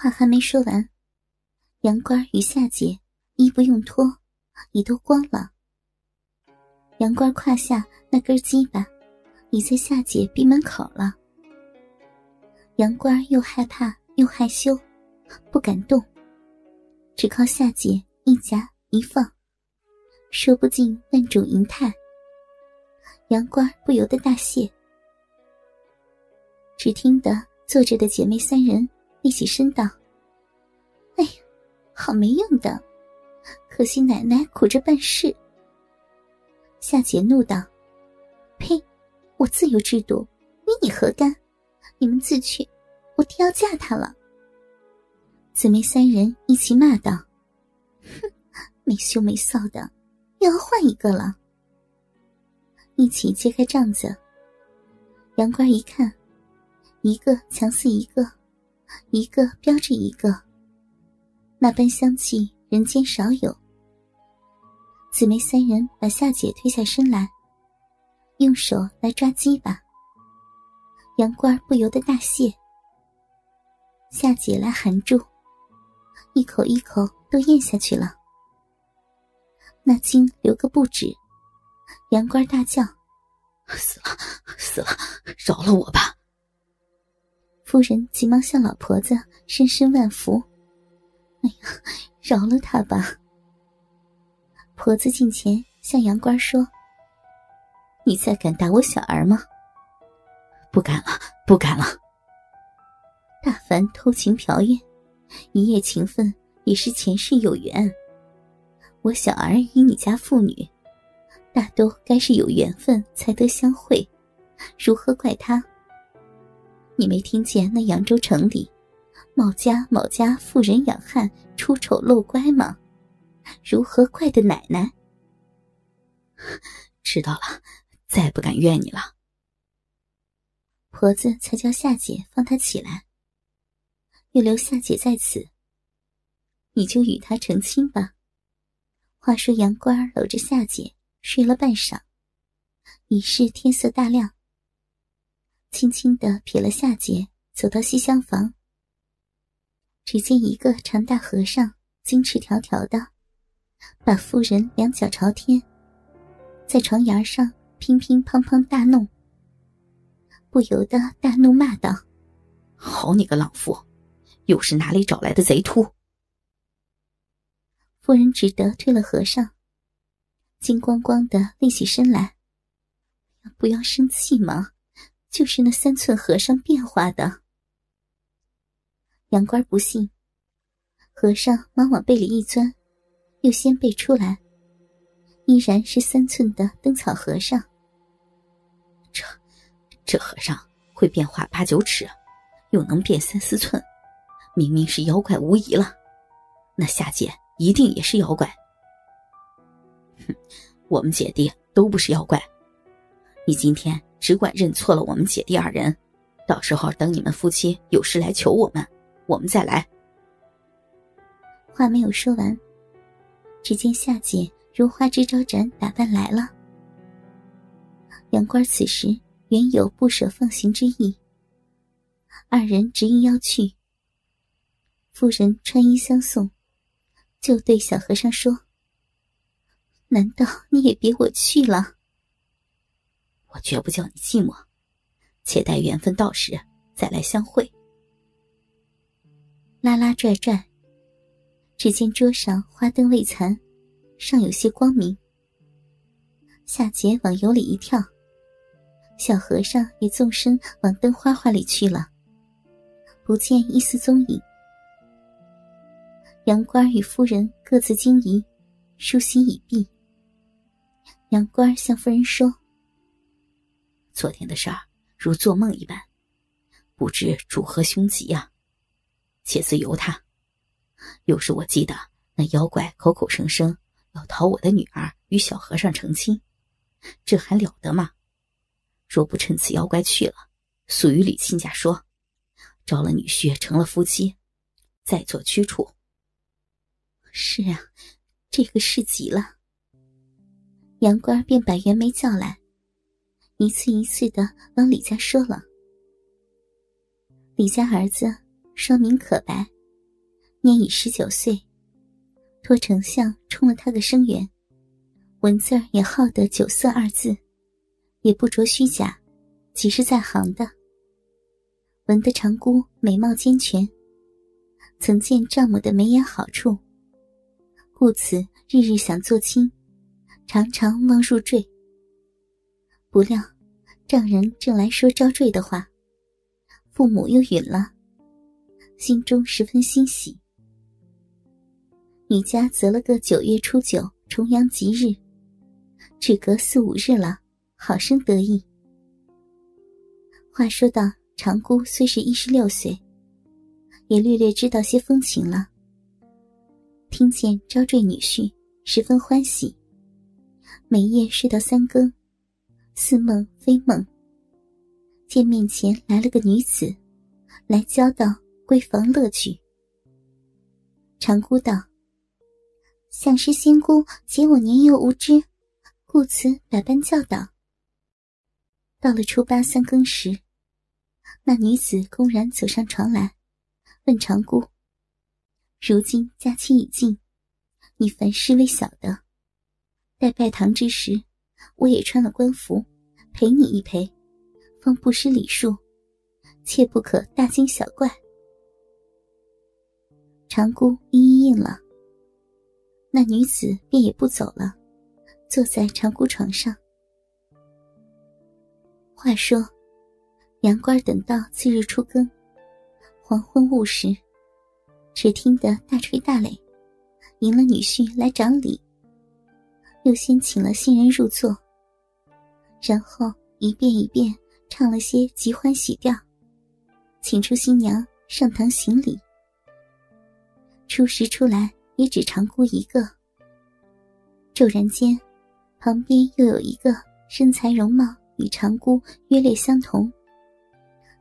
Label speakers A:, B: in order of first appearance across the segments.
A: 话还没说完，杨官与夏姐衣不用脱，已都光了。杨官胯下那根鸡巴已在夏姐闭门口了。杨官又害怕又害羞，不敢动，只靠夏姐一夹一放，说不尽万种淫态。杨官不由得大谢。只听得坐着的姐妹三人立起身道：“哎呀，好没用的，可惜奶奶苦着办事。”夏姐怒道：“呸！我自有制度，与你何干？你们自去，我定要嫁他了。”姊妹三人一起骂道：“哼，没羞没臊的，又要换一个了。”一起揭开帐子，杨官一看。一个强似一个，一个标着一个。那般香气，人间少有。姊妹三人把夏姐推下身来，用手来抓鸡巴。杨官不由得大谢。夏姐来含住，一口一口都咽下去了。那精流个不止。杨官大叫：“
B: 死了，死了，饶了我吧！”
A: 夫人急忙向老婆子深深万福：“哎呀，饶了他吧。”婆子近前向杨官说：“你再敢打我小儿吗？”“
B: 不敢了，不敢了。”
A: 大凡偷情嫖艳，一夜情分也是前世有缘。我小儿与你家妇女，大都该是有缘分才得相会，如何怪他？你没听见那扬州城里，某家某家妇人养汉，出丑露乖吗？如何怪的奶奶？
B: 知道了，再不敢怨你了。
A: 婆子才叫夏姐放他起来，又留夏姐在此。你就与他成亲吧。话说杨官搂着夏姐睡了半晌，已是天色大亮。轻轻的撇了夏姐，走到西厢房。只见一个长大和尚，金翅条条的，把妇人两脚朝天，在床沿上乒乒乓乓大弄，不由得大怒骂道：“
B: 好你个浪妇，又是哪里找来的贼秃？”
A: 妇人只得推了和尚，金光光的立起身来：“不要生气嘛。”就是那三寸和尚变化的。杨官不信，和尚忙往被里一钻，又掀背出来，依然是三寸的灯草和尚。
B: 这，这和尚会变化八九尺，又能变三四寸，明明是妖怪无疑了。那下界一定也是妖怪。哼，我们姐弟都不是妖怪。你今天。只管认错了我们姐弟二人，到时候等你们夫妻有事来求我们，我们再来。
A: 话没有说完，只见夏姐如花枝招展打扮来了。杨官此时原有不舍放行之意，二人执意要去。妇人穿衣相送，就对小和尚说：“难道你也别我去了？”
B: 我绝不叫你寂寞，且待缘分到时再来相会。
A: 拉拉拽拽，只见桌上花灯未残，尚有些光明。夏桀往油里一跳，小和尚也纵身往灯花花里去了，不见一丝踪影。杨官与夫人各自惊疑，舒心已毕。杨官向夫人说。
B: 昨天的事儿如做梦一般，不知主何凶吉呀？且自由他。又是我记得那妖怪口口声声要讨我的女儿与小和尚成亲，这还了得吗？若不趁此妖怪去了，速与李亲家说，招了女婿成了夫妻，再做驱除。
A: 是啊，这个事急了。杨官便把袁梅叫来。一次一次的往李家说了。李家儿子双名可白，年已十九岁，托丞相充了他个生员，文字儿也好得酒色二字，也不着虚假，即是在行的。闻得长姑美貌兼全，曾见丈母的眉眼好处，故此日日想做亲，常常望入赘。不料丈人正来说招赘的话，父母又允了，心中十分欣喜。女家择了个九月初九重阳吉日，只隔四五日了，好生得意。话说到长姑虽是一十六岁，也略略知道些风情了。听见招赘女婿，十分欢喜，每夜睡到三更，似梦非梦。见面前来了个女子，来交道闺房乐趣。长姑道。想是仙姑解我年幼无知，故此百般教导。到了初八三更时，那女子公然走上床来，问长姑：“如今假期已尽，你凡事为小的，待拜堂之时，我也穿了官服，陪你一陪，方不失礼数，切不可大惊小怪。”长姑一一应了。那女子便也不走了，坐在长姑床上。话说，杨官等到次日初更，黄昏午时，只听得大吹大擂，迎了女婿来掌礼，又先请了新人入座，然后一遍一遍唱了些极欢喜调，请出新娘上堂行礼。初时出来。也只长姑一个。骤然间，旁边又有一个身材容貌与长姑约略相同，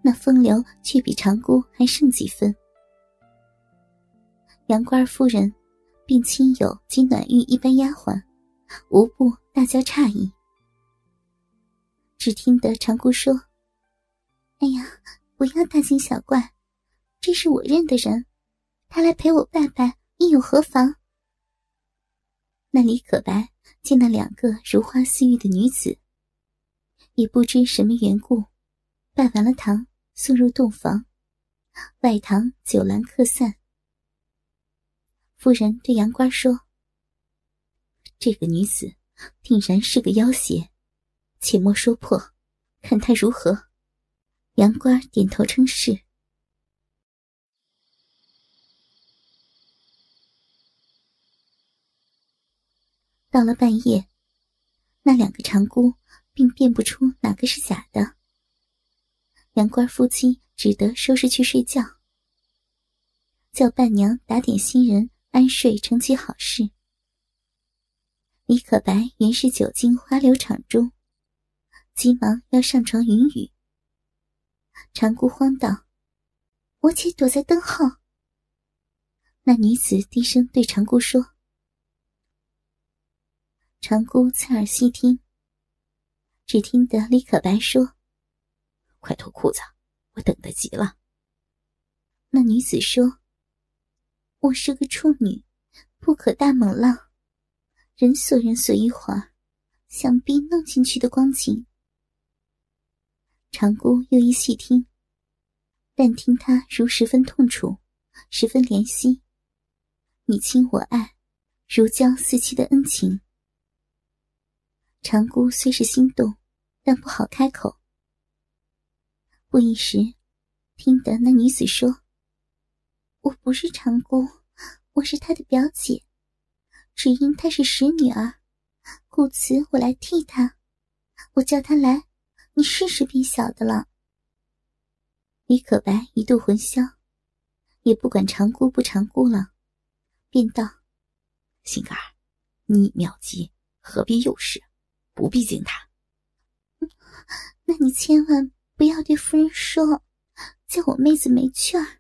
A: 那风流却比长姑还胜几分。杨官夫人，并亲友及暖玉一般丫鬟，无不大叫诧异。只听得长姑说：“哎呀，不要大惊小怪，这是我认的人，他来陪我拜拜。”又有何妨？那李可白见那两个如花似玉的女子，也不知什么缘故，拜完了堂，送入洞房，外堂酒阑客散。夫人对杨官说：“这个女子定然是个妖邪，且莫说破，看她如何。”杨官点头称是。到了半夜，那两个长姑并辨不出哪个是假的。杨官夫妻只得收拾去睡觉，叫伴娘打点新人安睡，成其好事。李可白原是久经花柳场中，急忙要上床云雨。长姑慌道：“我且躲在灯后。”那女子低声对长姑说。长姑侧耳细听，只听得李可白说：“
B: 快脱裤子，我等得急了。”
A: 那女子说：“我是个处女，不可大猛浪，人所人所一会儿，想必弄进去的光景。”长姑又一细听，但听他如十分痛楚，十分怜惜，你亲我爱，如胶似漆的恩情。长姑虽是心动，但不好开口。不一时，听得那女子说：“我不是长姑，我是她的表姐，只因她是使女儿，故此我来替她。我叫她来，你试试便晓得了。”李可白一度魂消，也不管长姑不长姑了，便道：“
B: 心肝儿，你妙计，何必诱使？”不必惊他。
A: 那你千万不要对夫人说，叫我妹子没趣儿。